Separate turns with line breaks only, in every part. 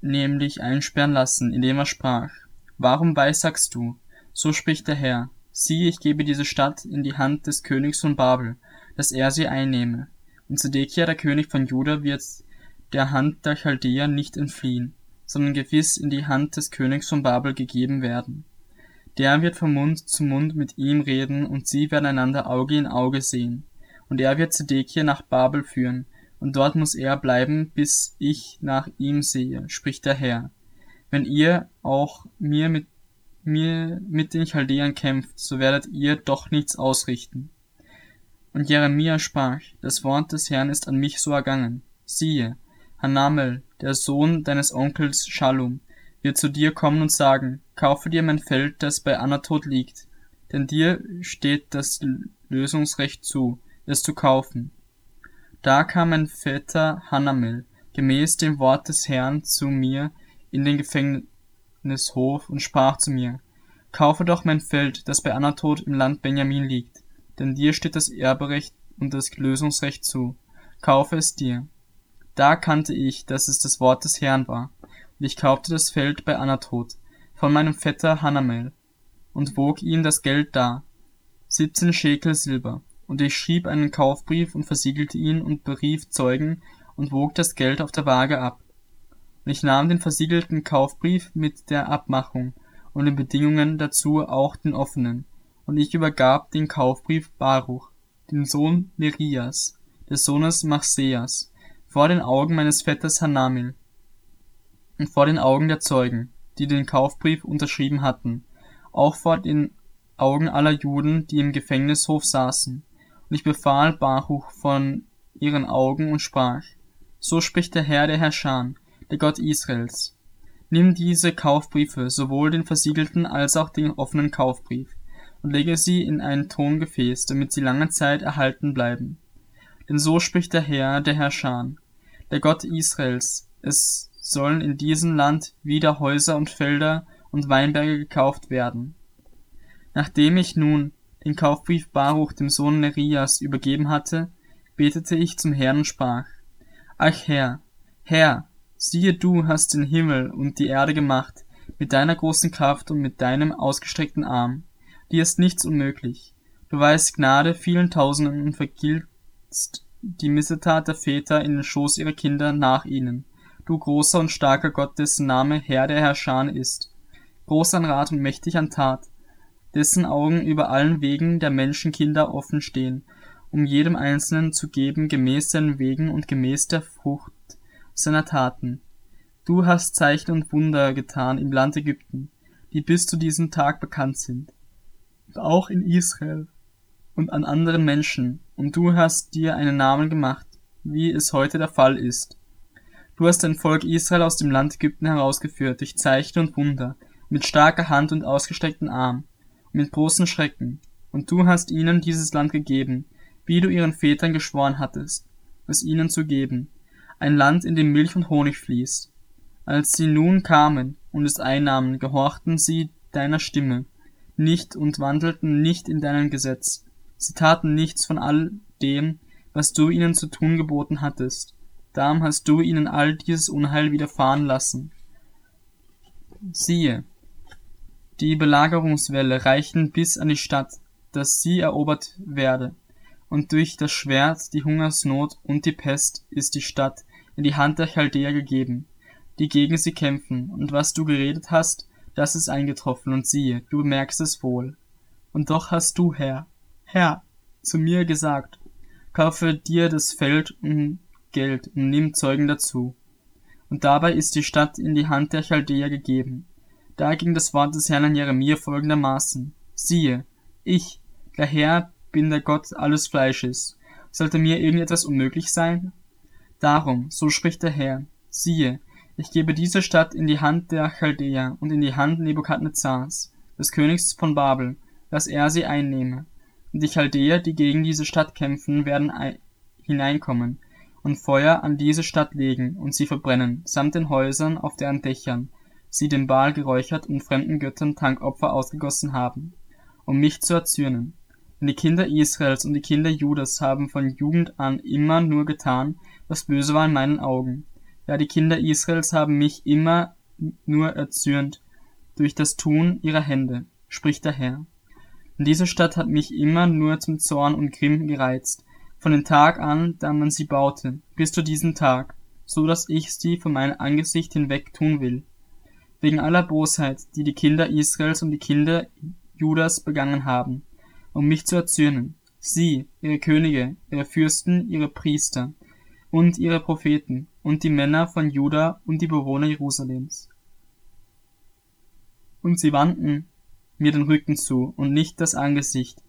nämlich einsperren lassen, indem er sprach, Warum weissagst du? So spricht der Herr, siehe, ich gebe diese Stadt in die Hand des Königs von Babel, dass er sie einnehme. Und Zedekia, der König von Juda, wird der Hand der Chaldeer nicht entfliehen, sondern gewiss in die Hand des Königs von Babel gegeben werden. Der wird von Mund zu Mund mit ihm reden, und sie werden einander Auge in Auge sehen. Und er wird Zedekia nach Babel führen, und dort muss er bleiben, bis ich nach ihm sehe, spricht der Herr. Wenn ihr auch mir mit mir mit den Chaldeern kämpft, so werdet ihr doch nichts ausrichten. Und Jeremia sprach, das Wort des Herrn ist an mich so ergangen. Siehe, Hanamel, der Sohn deines Onkels Shalom, wird zu dir kommen und sagen, kaufe dir mein Feld, das bei Anatot liegt, denn dir steht das Lösungsrecht zu, es zu kaufen. Da kam mein Vetter Hanamel, gemäß dem Wort des Herrn, zu mir in den Gefängnishof und sprach zu mir, Kaufe doch mein Feld, das bei Anatot im Land Benjamin liegt, denn dir steht das Erberecht und das Lösungsrecht zu. Kaufe es dir. Da kannte ich, dass es das Wort des Herrn war, und ich kaufte das Feld bei Anatot, von meinem Vetter Hanamel, und wog ihm das Geld dar, siebzehn Schekel Silber, und ich schrieb einen Kaufbrief und versiegelte ihn und berief Zeugen und wog das Geld auf der Waage ab. Und ich nahm den versiegelten Kaufbrief mit der Abmachung und den Bedingungen dazu auch den offenen, und ich übergab den Kaufbrief Baruch, dem Sohn Nerias, des Sohnes Machseas, vor den Augen meines Vetters Hanamil und vor den Augen der Zeugen, die den Kaufbrief unterschrieben hatten, auch vor den Augen aller Juden, die im Gefängnishof saßen. Und ich befahl Baruch von ihren Augen und sprach, so spricht der Herr der Herrscher, der Gott Israels. Nimm diese Kaufbriefe, sowohl den versiegelten als auch den offenen Kaufbrief, und lege sie in ein Tongefäß, damit sie lange Zeit erhalten bleiben. Denn so spricht der Herr, der Herrscher, der Gott Israels, es sollen in diesem Land wieder Häuser und Felder und Weinberge gekauft werden. Nachdem ich nun den Kaufbrief Baruch dem Sohn Nerias übergeben hatte, betete ich zum Herrn und sprach, Ach Herr, Herr, siehe du hast den Himmel und die Erde gemacht, mit deiner großen Kraft und mit deinem ausgestreckten Arm. Dir ist nichts unmöglich. Du weißt Gnade vielen Tausenden und vergiltst die Missetat der Väter in den Schoß ihrer Kinder nach ihnen. Du großer und starker Gott, dessen Name Herr der Herrscher ist. Groß an Rat und mächtig an Tat, dessen Augen über allen Wegen der Menschenkinder offen stehen, um jedem Einzelnen zu geben gemäß seinen Wegen und gemäß der Frucht seiner Taten. Du hast Zeichen und Wunder getan im Land Ägypten, die bis zu diesem Tag bekannt sind. Und auch in Israel und an anderen Menschen, und du hast dir einen Namen gemacht, wie es heute der Fall ist. Du hast dein Volk Israel aus dem Land Ägypten herausgeführt durch Zeichen und Wunder, mit starker Hand und ausgestreckten Arm, mit großen Schrecken, und du hast ihnen dieses Land gegeben, wie du ihren Vätern geschworen hattest, es ihnen zu geben, ein Land, in dem Milch und Honig fließt. Als sie nun kamen und es einnahmen, gehorchten sie deiner Stimme nicht und wandelten nicht in deinem Gesetz. Sie taten nichts von all dem, was du ihnen zu tun geboten hattest. Darum hast du ihnen all dieses Unheil widerfahren lassen. Siehe, die Belagerungswelle reichen bis an die Stadt, dass sie erobert werde. Und durch das Schwert, die Hungersnot und die Pest ist die Stadt in die Hand der Chaldäer gegeben, die gegen sie kämpfen, und was du geredet hast, das ist eingetroffen, und siehe, du merkst es wohl. Und doch hast du, Herr, Herr, zu mir gesagt, kaufe dir das Feld und Geld und nimm Zeugen dazu. Und dabei ist die Stadt in die Hand der Chaldäer gegeben. Da ging das Wort des Herrn an Jeremia folgendermaßen. Siehe, ich, der Herr, bin der Gott alles Fleisches. Sollte mir irgendetwas unmöglich sein? Darum, so spricht der Herr, siehe, ich gebe diese Stadt in die Hand der Chaldäer und in die Hand Nebukadnezars, des Königs von Babel, dass er sie einnehme. Und die Chaldäer, die gegen diese Stadt kämpfen, werden hineinkommen und Feuer an diese Stadt legen und sie verbrennen, samt den Häusern auf deren Dächern, sie dem Baal geräuchert und fremden Göttern Tankopfer ausgegossen haben, um mich zu erzürnen. Denn die Kinder Israels und die Kinder Judas haben von Jugend an immer nur getan, was böse war in meinen Augen. Ja, die Kinder Israels haben mich immer nur erzürnt durch das Tun ihrer Hände, spricht der Herr. Und diese Stadt hat mich immer nur zum Zorn und Grimm gereizt, von dem Tag an, da man sie baute, bis zu diesem Tag, so dass ich sie von meinem Angesicht hinweg tun will. Wegen aller Bosheit, die die Kinder Israels und die Kinder Judas begangen haben, um mich zu erzürnen, sie, ihre Könige, ihre Fürsten, ihre Priester und ihre Propheten und die Männer von Juda und die Bewohner Jerusalems. Und sie wandten mir den Rücken zu und nicht das Angesicht,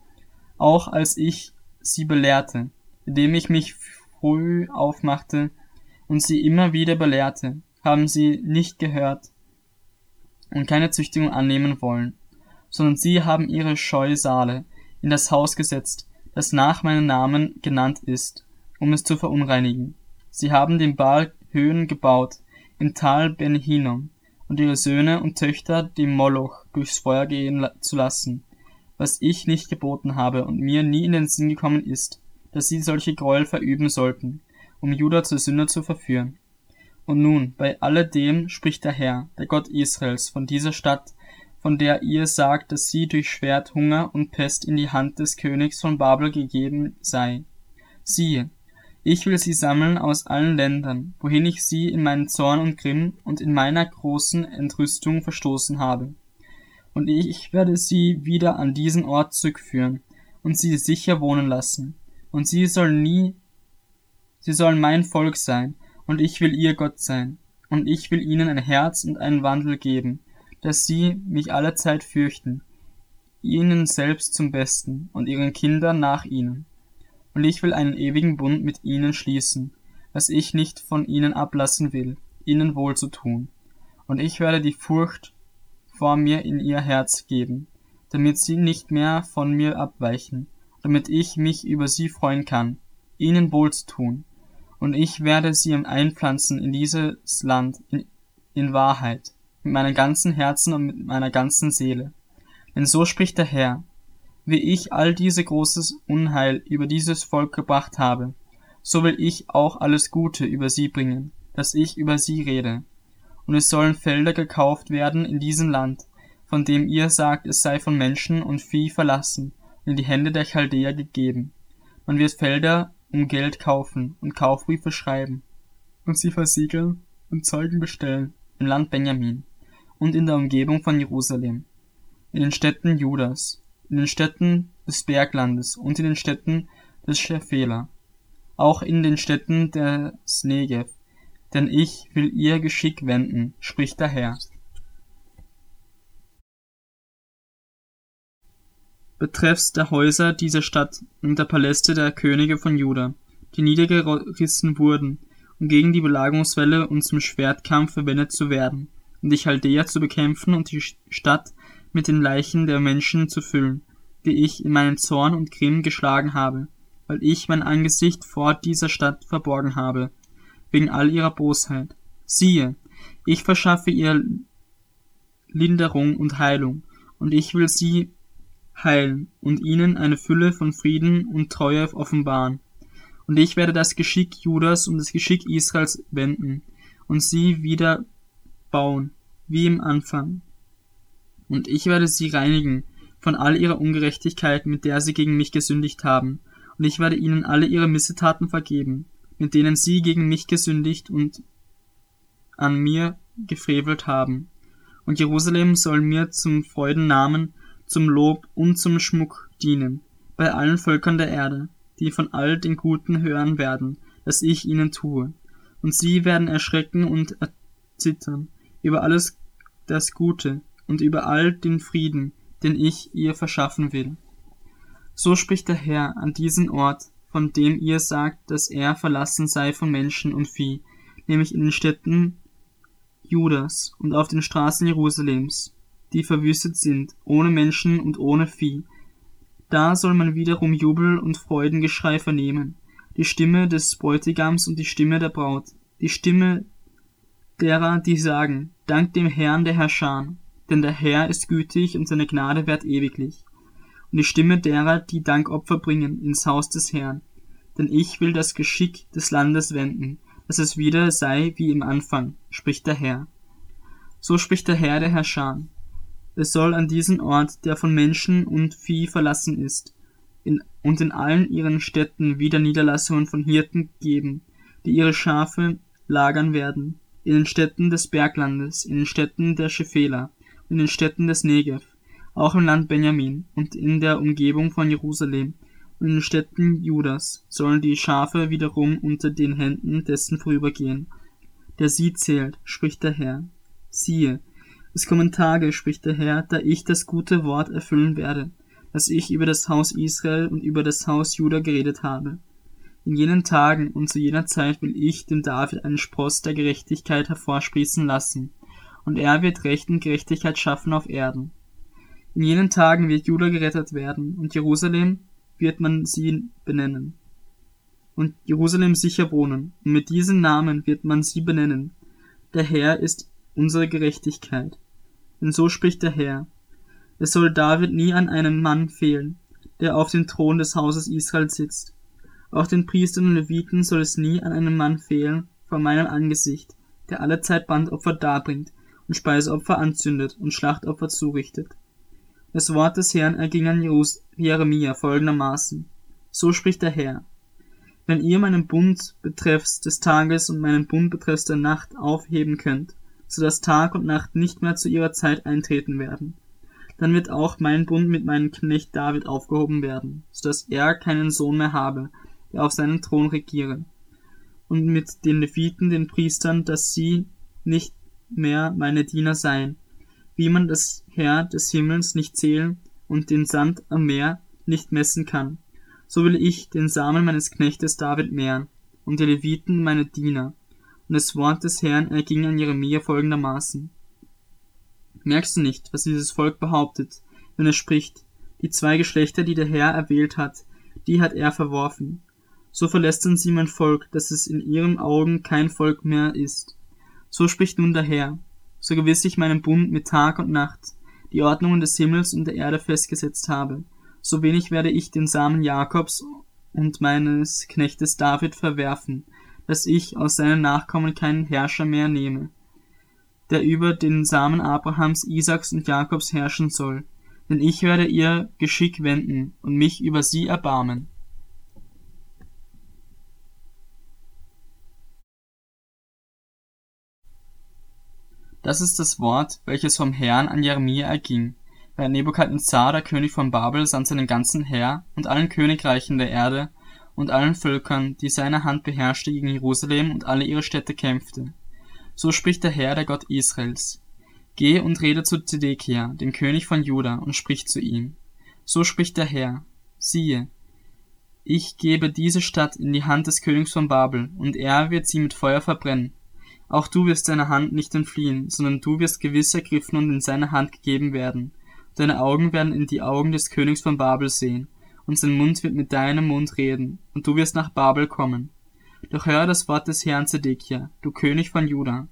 auch als ich sie belehrte, indem ich mich früh aufmachte und sie immer wieder belehrte, haben sie nicht gehört und keine Züchtigung annehmen wollen, sondern sie haben ihre Scheusale in das Haus gesetzt, das nach meinem Namen genannt ist, um es zu verunreinigen. Sie haben den Baal Höhen gebaut im Tal Ben Hinnom und ihre Söhne und Töchter dem Moloch durchs Feuer gehen zu lassen, was ich nicht geboten habe und mir nie in den Sinn gekommen ist, dass sie solche Gräuel verüben sollten, um Juda zur Sünde zu verführen. Und nun, bei alledem spricht der Herr, der Gott Israels, von dieser Stadt, von der ihr sagt, dass sie durch Schwert, Hunger und Pest in die Hand des Königs von Babel gegeben sei. Siehe, ich will sie sammeln aus allen Ländern, wohin ich sie in meinen Zorn und Grimm und in meiner großen Entrüstung verstoßen habe. Und ich werde sie wieder an diesen Ort zurückführen und sie sicher wohnen lassen. Und sie sollen nie, sie sollen mein Volk sein, und ich will ihr Gott sein. Und ich will ihnen ein Herz und einen Wandel geben, dass sie mich alle Zeit fürchten, ihnen selbst zum Besten und ihren Kindern nach ihnen und ich will einen ewigen Bund mit ihnen schließen, dass ich nicht von ihnen ablassen will, ihnen wohl zu tun. Und ich werde die Furcht vor mir in ihr Herz geben, damit sie nicht mehr von mir abweichen, damit ich mich über sie freuen kann, ihnen wohl zu tun. Und ich werde sie einpflanzen in dieses Land in, in Wahrheit, mit meinem ganzen Herzen und mit meiner ganzen Seele. Denn so spricht der Herr, wie ich all diese großes Unheil über dieses Volk gebracht habe, so will ich auch alles Gute über sie bringen, dass ich über sie rede. Und es sollen Felder gekauft werden in diesem Land, von dem ihr sagt, es sei von Menschen und Vieh verlassen und in die Hände der Chaldäer gegeben. Man wird Felder um Geld kaufen und Kaufbriefe schreiben und sie versiegeln und Zeugen bestellen im Land Benjamin und in der Umgebung von Jerusalem, in den Städten Judas in den Städten des Berglandes und in den Städten des Schefela, auch in den Städten des Negev, denn ich will ihr Geschick wenden, spricht der Herr. Betreffs der Häuser dieser Stadt und der Paläste der Könige von Juda, die niedergerissen wurden, um gegen die Belagerungswelle und zum Schwertkampf verwendet zu werden, um die Chaldäer zu bekämpfen und die Stadt mit den Leichen der Menschen zu füllen, die ich in meinem Zorn und Grimm geschlagen habe, weil ich mein Angesicht vor dieser Stadt verborgen habe, wegen all ihrer Bosheit. Siehe, ich verschaffe ihr Linderung und Heilung, und ich will sie heilen und ihnen eine Fülle von Frieden und Treue offenbaren. Und ich werde das Geschick Judas und das Geschick Israels wenden und sie wieder bauen, wie im Anfang, und ich werde sie reinigen von all ihrer Ungerechtigkeit, mit der sie gegen mich gesündigt haben, und ich werde ihnen alle ihre Missetaten vergeben, mit denen sie gegen mich gesündigt und an mir gefrevelt haben. Und Jerusalem soll mir zum Freudennamen, zum Lob und zum Schmuck dienen, bei allen Völkern der Erde, die von all den Guten hören werden, das ich ihnen tue. Und sie werden erschrecken und erzittern über alles das Gute, und über all den Frieden, den ich ihr verschaffen will. So spricht der Herr an diesen Ort, von dem ihr sagt, dass er verlassen sei von Menschen und Vieh, nämlich in den Städten Judas und auf den Straßen Jerusalems, die verwüstet sind, ohne Menschen und ohne Vieh. Da soll man wiederum Jubel und Freudengeschrei vernehmen, die Stimme des Bräutigams und die Stimme der Braut, die Stimme derer, die sagen, Dank dem Herrn der Herrscher, denn der Herr ist gütig und seine Gnade währt ewiglich. Und die Stimme derer, die Dankopfer bringen ins Haus des Herrn. Denn ich will das Geschick des Landes wenden, dass es wieder sei wie im Anfang, spricht der Herr. So spricht der Herr der Herrscher. Es soll an diesen Ort, der von Menschen und Vieh verlassen ist, in, und in allen ihren Städten wieder Niederlassungen von Hirten geben, die ihre Schafe lagern werden, in den Städten des Berglandes, in den Städten der Schefela, in den Städten des Negev, auch im Land Benjamin und in der Umgebung von Jerusalem und in den Städten Judas sollen die Schafe wiederum unter den Händen dessen vorübergehen, der sie zählt, spricht der Herr. Siehe, es kommen Tage, spricht der Herr, da ich das gute Wort erfüllen werde, das ich über das Haus Israel und über das Haus Juda geredet habe. In jenen Tagen und zu jener Zeit will ich dem David einen Spross der Gerechtigkeit hervorsprießen lassen, und er wird Recht und Gerechtigkeit schaffen auf Erden. In jenen Tagen wird Juda gerettet werden, und Jerusalem wird man sie benennen. Und Jerusalem sicher wohnen, und mit diesen Namen wird man sie benennen. Der Herr ist unsere Gerechtigkeit. Denn so spricht der Herr. Es soll David nie an einem Mann fehlen, der auf dem Thron des Hauses Israel sitzt. Auch den Priestern und Leviten soll es nie an einem Mann fehlen vor meinem Angesicht, der allezeit Bandopfer darbringt und Speiseopfer anzündet und Schlachtopfer zurichtet. Das Wort des Herrn erging an Jeremia folgendermaßen. So spricht der Herr. Wenn ihr meinen Bund betreffs des Tages und meinen Bund betreffs der Nacht aufheben könnt, so dass Tag und Nacht nicht mehr zu ihrer Zeit eintreten werden, dann wird auch mein Bund mit meinem Knecht David aufgehoben werden, so dass er keinen Sohn mehr habe, der auf seinem Thron regiere. Und mit den Leviten, den Priestern, dass sie nicht mehr meine Diener seien, wie man das Herr des Himmels nicht zählen und den Sand am Meer nicht messen kann. So will ich den Samen meines Knechtes David mehren und die Leviten meine Diener. Und das Wort des Herrn erging an Jeremia folgendermaßen. Merkst du nicht, was dieses Volk behauptet, wenn es spricht, die zwei Geschlechter, die der Herr erwählt hat, die hat er verworfen. So verlästern sie mein Volk, dass es in ihren Augen kein Volk mehr ist. So spricht nun der Herr, so gewiss ich meinen Bund mit Tag und Nacht, die Ordnungen des Himmels und der Erde festgesetzt habe, so wenig werde ich den Samen Jakobs und meines Knechtes David verwerfen, dass ich aus seinen Nachkommen keinen Herrscher mehr nehme, der über den Samen Abrahams, Isaaks und Jakobs herrschen soll, denn ich werde ihr Geschick wenden und mich über sie erbarmen. Das ist das Wort, welches vom Herrn an Jeremia erging, während Nebukadnezar, der König von Babel, samt seinem ganzen Heer und allen Königreichen der Erde und allen Völkern, die seine Hand beherrschte, gegen Jerusalem und alle ihre Städte kämpfte. So spricht der Herr, der Gott Israels. Geh und rede zu Zedekia, dem König von Juda, und sprich zu ihm. So spricht der Herr. Siehe, ich gebe diese Stadt in die Hand des Königs von Babel, und er wird sie mit Feuer verbrennen, auch du wirst seiner Hand nicht entfliehen, sondern du wirst gewiss ergriffen und in seine Hand gegeben werden. Deine Augen werden in die Augen des Königs von Babel sehen, und sein Mund wird mit deinem Mund reden, und du wirst nach Babel kommen. Doch höre das Wort des Herrn Zedekia, du König von Juda.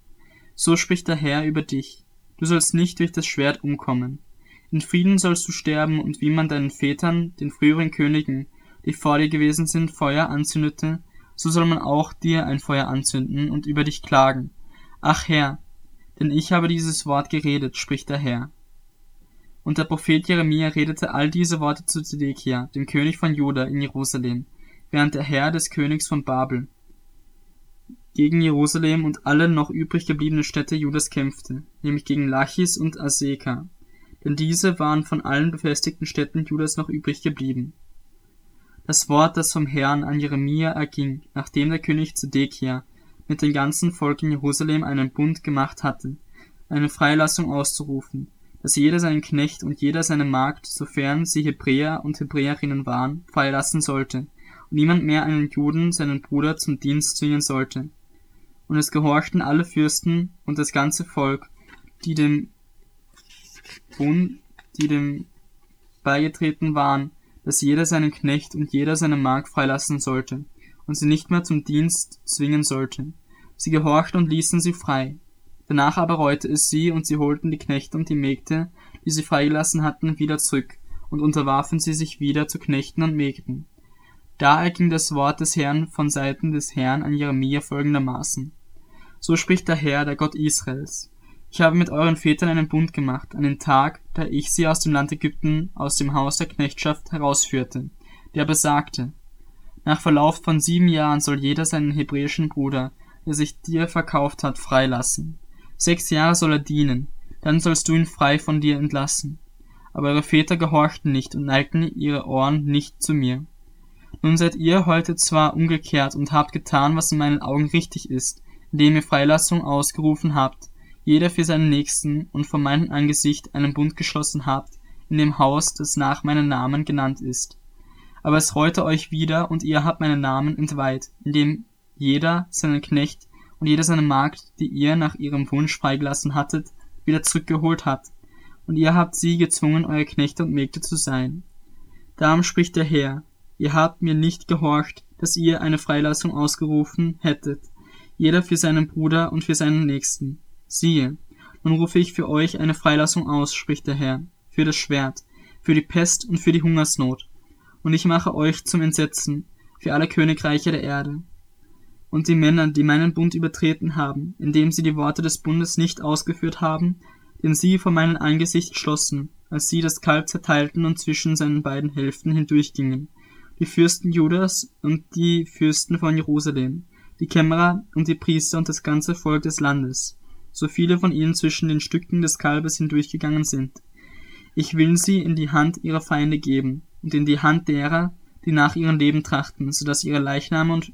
So spricht der Herr über dich. Du sollst nicht durch das Schwert umkommen. In Frieden sollst du sterben, und wie man deinen Vätern, den früheren Königen, die vor dir gewesen sind, Feuer anzündete, so soll man auch dir ein Feuer anzünden und über dich klagen. Ach Herr, denn ich habe dieses Wort geredet, spricht der Herr. Und der Prophet Jeremia redete all diese Worte zu Zedekia, dem König von Juda in Jerusalem, während der Herr des Königs von Babel gegen Jerusalem und alle noch übrig gebliebene Städte Judas kämpfte, nämlich gegen Lachis und Aseka, denn diese waren von allen befestigten Städten Judas noch übrig geblieben. Das Wort, das vom Herrn an Jeremia erging, nachdem der König Zedekia mit dem ganzen Volk in Jerusalem einen Bund gemacht hatte, eine Freilassung auszurufen, dass jeder seinen Knecht und jeder seine Magd, sofern sie Hebräer und Hebräerinnen waren, freilassen sollte, und niemand mehr einen Juden, seinen Bruder, zum Dienst zwingen sollte. Und es gehorchten alle Fürsten und das ganze Volk, die dem Bund, die dem beigetreten waren, dass jeder seinen Knecht und jeder seine Magd freilassen sollte und sie nicht mehr zum Dienst zwingen sollte. Sie gehorchten und ließen sie frei. Danach aber reute es sie, und sie holten die Knechte und die Mägde, die sie freigelassen hatten, wieder zurück, und unterwarfen sie sich wieder zu Knechten und Mägden. Da erging das Wort des Herrn von Seiten des Herrn an Jeremia folgendermaßen. So spricht der Herr, der Gott Israels. Ich habe mit euren Vätern einen Bund gemacht, an den Tag, da ich sie aus dem Land Ägypten, aus dem Haus der Knechtschaft herausführte, der besagte, nach Verlauf von sieben Jahren soll jeder seinen hebräischen Bruder, der sich dir verkauft hat, freilassen. Sechs Jahre soll er dienen, dann sollst du ihn frei von dir entlassen. Aber eure Väter gehorchten nicht und neigten ihre Ohren nicht zu mir. Nun seid ihr heute zwar umgekehrt und habt getan, was in meinen Augen richtig ist, indem ihr Freilassung ausgerufen habt, jeder für seinen Nächsten, und vor meinem Angesicht einen Bund geschlossen habt, in dem Haus, das nach meinem Namen genannt ist. Aber es reute euch wieder, und ihr habt meinen Namen entweiht, indem jeder seinen Knecht und jeder seine Magd, die ihr nach ihrem Wunsch freigelassen hattet, wieder zurückgeholt hat, und ihr habt sie gezwungen, eure Knechte und Mägde zu sein. Darum spricht der Herr, Ihr habt mir nicht gehorcht, dass ihr eine Freilassung ausgerufen hättet, jeder für seinen Bruder und für seinen Nächsten. Siehe, nun rufe ich für euch eine Freilassung aus, spricht der Herr, für das Schwert, für die Pest und für die Hungersnot. Und ich mache euch zum Entsetzen für alle Königreiche der Erde. Und die Männer, die meinen Bund übertreten haben, indem sie die Worte des Bundes nicht ausgeführt haben, den sie vor meinem Angesicht schlossen, als sie das Kalb zerteilten und zwischen seinen beiden Hälften hindurchgingen, die Fürsten Judas und die Fürsten von Jerusalem, die Kämmerer und die Priester und das ganze Volk des Landes, so viele von ihnen zwischen den Stücken des Kalbes hindurchgegangen sind. Ich will sie in die Hand ihrer Feinde geben und in die Hand derer, die nach ihrem Leben trachten, so dass ihre Leichname und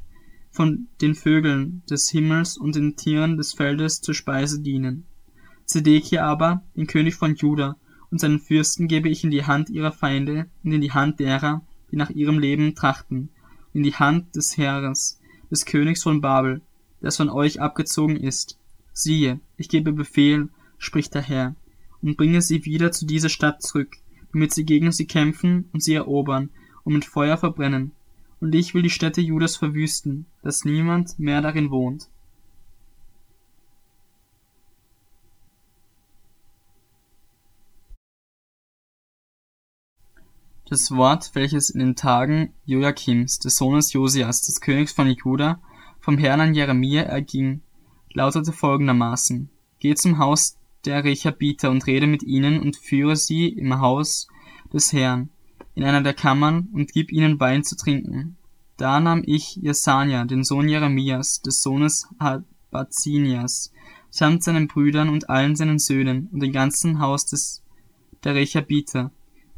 von den Vögeln des Himmels und den Tieren des Feldes zur Speise dienen. Zedekia aber, den König von Juda, und seinen Fürsten gebe ich in die Hand ihrer Feinde und in die Hand derer, die nach ihrem Leben trachten, in die Hand des Heeres, des Königs von Babel, das von euch abgezogen ist. Siehe, ich gebe Befehl, spricht der Herr, und bringe sie wieder zu dieser Stadt zurück, damit sie gegen sie kämpfen und sie erobern und mit Feuer verbrennen. Und ich will die Städte Judas verwüsten, dass niemand mehr darin wohnt. Das Wort, welches in den Tagen Joachims, des Sohnes Josias, des Königs von Juda, vom Herrn an Jeremia erging, lautete folgendermaßen: Geh zum Haus der Rechabiter und rede mit ihnen und führe sie im Haus des Herrn, in einer der Kammern, und gib ihnen Wein zu trinken. Da nahm ich Jesania, den Sohn Jeremias, des Sohnes Habazinias, samt seinen Brüdern und allen seinen Söhnen und dem ganzen Haus des der Rechabiter,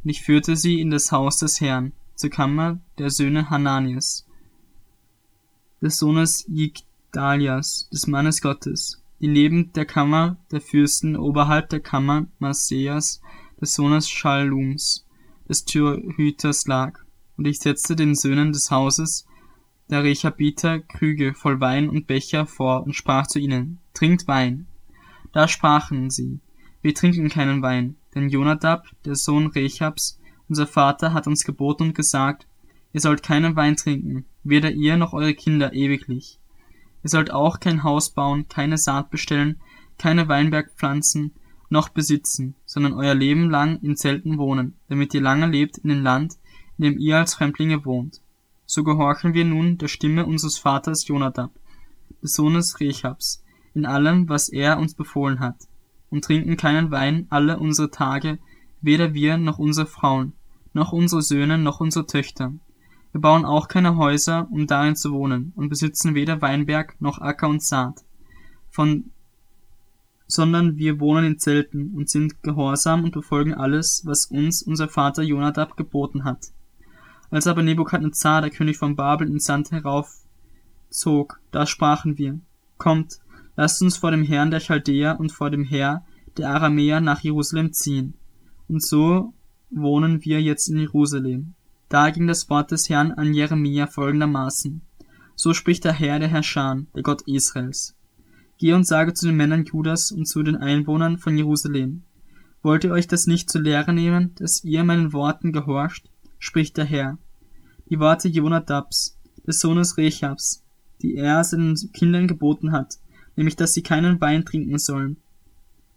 und ich führte sie in das Haus des Herrn, zur Kammer der Söhne Hananias, des Sohnes Jigdalias, des Mannes Gottes, die neben der Kammer der Fürsten oberhalb der Kammer Maseas, des Sohnes Schallums, des Türhüters lag. Und ich setzte den Söhnen des Hauses der Rechabiter Krüge voll Wein und Becher vor und sprach zu ihnen, Trinkt Wein. Da sprachen sie, Wir trinken keinen Wein, denn Jonadab, der Sohn Rechabs, unser Vater, hat uns geboten und gesagt, ihr sollt keinen Wein trinken, weder ihr noch eure Kinder ewiglich. Ihr sollt auch kein Haus bauen, keine Saat bestellen, keine Weinberg pflanzen, noch besitzen, sondern euer Leben lang in Zelten wohnen, damit ihr lange lebt in dem Land, in dem ihr als Fremdlinge wohnt. So gehorchen wir nun der Stimme unseres Vaters Jonadab, des Sohnes Rechabs, in allem, was er uns befohlen hat und trinken keinen Wein alle unsere Tage, weder wir noch unsere Frauen, noch unsere Söhne noch unsere Töchter. Wir bauen auch keine Häuser, um darin zu wohnen, und besitzen weder Weinberg noch Acker und Saat, von, sondern wir wohnen in Zelten und sind gehorsam und befolgen alles, was uns unser Vater Jonadab geboten hat. Als aber Nebukadnezar, der König von Babel, ins Sand heraufzog, da sprachen wir, Kommt, Lasst uns vor dem Herrn der Chaldäer und vor dem Herr der Aramäer nach Jerusalem ziehen. Und so wohnen wir jetzt in Jerusalem. Da ging das Wort des Herrn an Jeremia folgendermaßen. So spricht der Herr der Herrscher, der Gott Israels. Geh und sage zu den Männern Judas und zu den Einwohnern von Jerusalem. Wollt ihr euch das nicht zur Lehre nehmen, dass ihr meinen Worten gehorcht? spricht der Herr. Die Worte Jonadabs, des Sohnes Rechabs, die er seinen Kindern geboten hat, nämlich dass sie keinen Wein trinken sollen.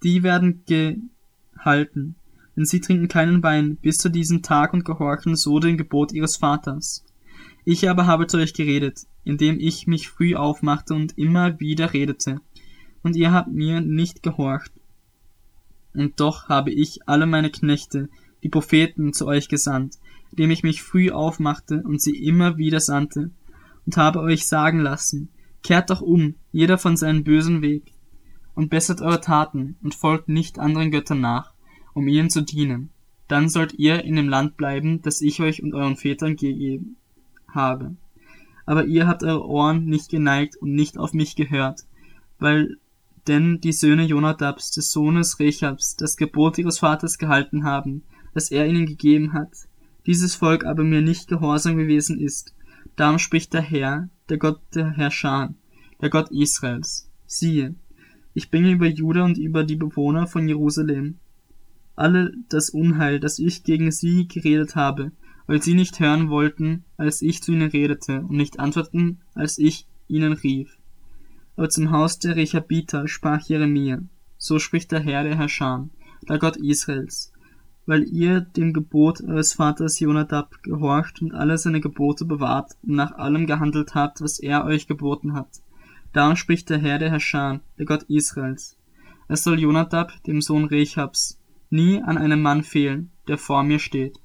Die werden gehalten, denn sie trinken keinen Wein bis zu diesem Tag und gehorchen so dem Gebot ihres Vaters. Ich aber habe zu euch geredet, indem ich mich früh aufmachte und immer wieder redete. Und ihr habt mir nicht gehorcht. Und doch habe ich alle meine Knechte, die Propheten, zu euch gesandt, indem ich mich früh aufmachte und sie immer wieder sandte, und habe euch sagen lassen, kehrt doch um, jeder von seinem bösen Weg, und bessert eure Taten und folgt nicht anderen Göttern nach, um ihnen zu dienen. Dann sollt ihr in dem Land bleiben, das ich euch und euren Vätern gegeben habe. Aber ihr habt eure Ohren nicht geneigt und nicht auf mich gehört, weil denn die Söhne Jonadabs, des Sohnes Rechabs, das Gebot ihres Vaters gehalten haben, das er ihnen gegeben hat, dieses Volk aber mir nicht gehorsam gewesen ist. Darum spricht der Herr, der Gott der Herrscher, der Gott Israels. Siehe, ich bringe über Juda und über die Bewohner von Jerusalem alle das Unheil, das ich gegen sie geredet habe, weil sie nicht hören wollten, als ich zu ihnen redete, und nicht antworten, als ich ihnen rief. Aber zum Haus der Rechabiter sprach Jeremia, so spricht der Herr der Herrscher, der Gott Israels, weil ihr dem Gebot eures Vaters Jonadab gehorcht und alle seine Gebote bewahrt und nach allem gehandelt habt, was er euch geboten hat. Darum spricht der Herr der Herrscher, der Gott Israels. Es soll Jonadab, dem Sohn Rechabs, nie an einem Mann fehlen, der vor mir steht,